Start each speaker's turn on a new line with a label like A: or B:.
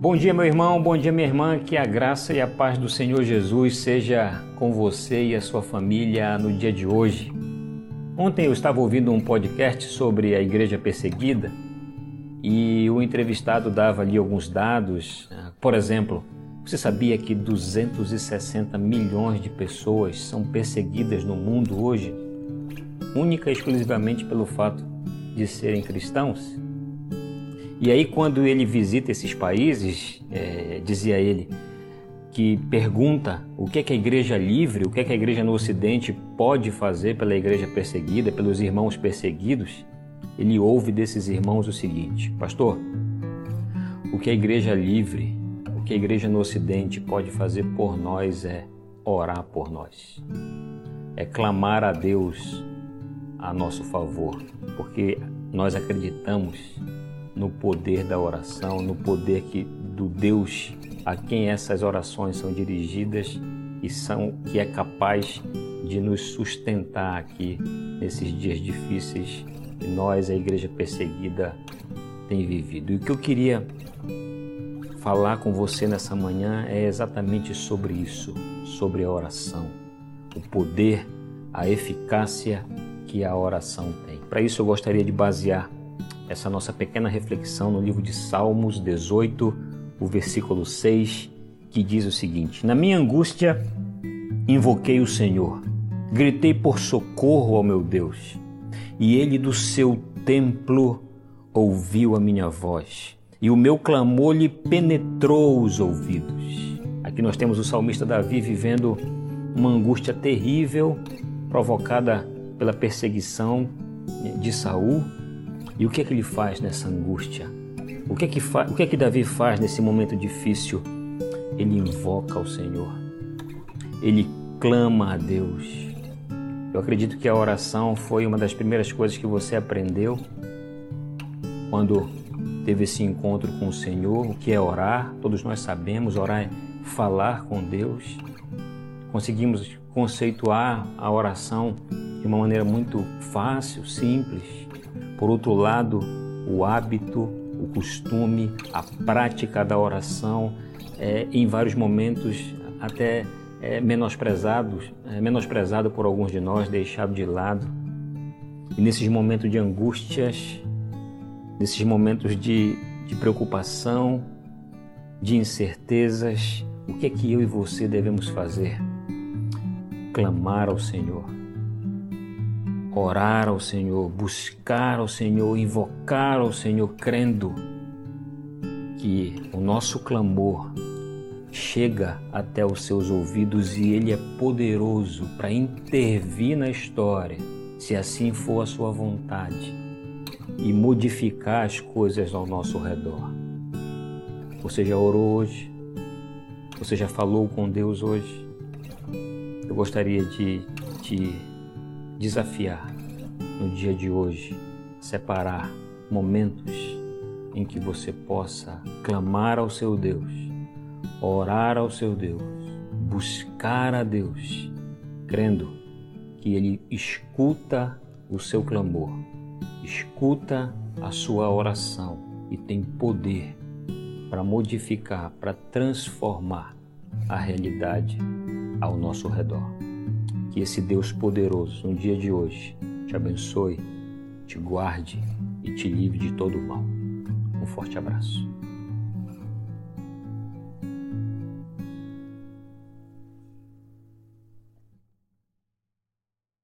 A: Bom dia, meu irmão, bom dia, minha irmã. Que a graça e a paz do Senhor Jesus seja com você e a sua família no dia de hoje. Ontem eu estava ouvindo um podcast sobre a igreja perseguida e o entrevistado dava ali alguns dados. Por exemplo, você sabia que 260 milhões de pessoas são perseguidas no mundo hoje, única e exclusivamente pelo fato de serem cristãos? E aí, quando ele visita esses países, é, dizia ele, que pergunta o que é que a igreja livre, o que é que a igreja no Ocidente pode fazer pela igreja perseguida, pelos irmãos perseguidos, ele ouve desses irmãos o seguinte: Pastor, o que a igreja livre, o que a igreja no Ocidente pode fazer por nós é orar por nós, é clamar a Deus a nosso favor, porque nós acreditamos no poder da oração, no poder que, do Deus a quem essas orações são dirigidas e são que é capaz de nos sustentar aqui nesses dias difíceis que nós, a igreja perseguida, tem vivido. E o que eu queria falar com você nessa manhã é exatamente sobre isso, sobre a oração, o poder, a eficácia que a oração tem. Para isso eu gostaria de basear essa nossa pequena reflexão no livro de Salmos 18, o versículo 6, que diz o seguinte: Na minha angústia invoquei o Senhor, gritei por socorro ao meu Deus, e ele do seu templo ouviu a minha voz, e o meu clamor lhe penetrou os ouvidos. Aqui nós temos o salmista Davi vivendo uma angústia terrível provocada pela perseguição de Saul e o que é que ele faz nessa angústia? O que é que, o que, é que Davi faz nesse momento difícil? Ele invoca o Senhor. Ele clama a Deus. Eu acredito que a oração foi uma das primeiras coisas que você aprendeu quando teve esse encontro com o Senhor. O que é orar? Todos nós sabemos, orar é falar com Deus. Conseguimos conceituar a oração de uma maneira muito fácil, simples. Por outro lado, o hábito, o costume, a prática da oração, é, em vários momentos até é, menosprezado, é, menosprezado por alguns de nós, deixado de lado. E nesses momentos de angústias, nesses momentos de, de preocupação, de incertezas, o que é que eu e você devemos fazer? Clamar ao Senhor orar ao Senhor, buscar ao Senhor, invocar ao Senhor, crendo que o nosso clamor chega até os seus ouvidos e Ele é poderoso para intervir na história, se assim for a Sua vontade, e modificar as coisas ao nosso redor. Você já orou hoje? Você já falou com Deus hoje? Eu gostaria de te desafiar no dia de hoje, separar momentos em que você possa clamar ao seu Deus, orar ao seu Deus, buscar a Deus, crendo que Ele escuta o seu clamor, escuta a sua oração e tem poder para modificar, para transformar a realidade ao nosso redor. Que esse Deus poderoso, no dia de hoje, te abençoe, te guarde e te livre de todo o mal. Um forte abraço.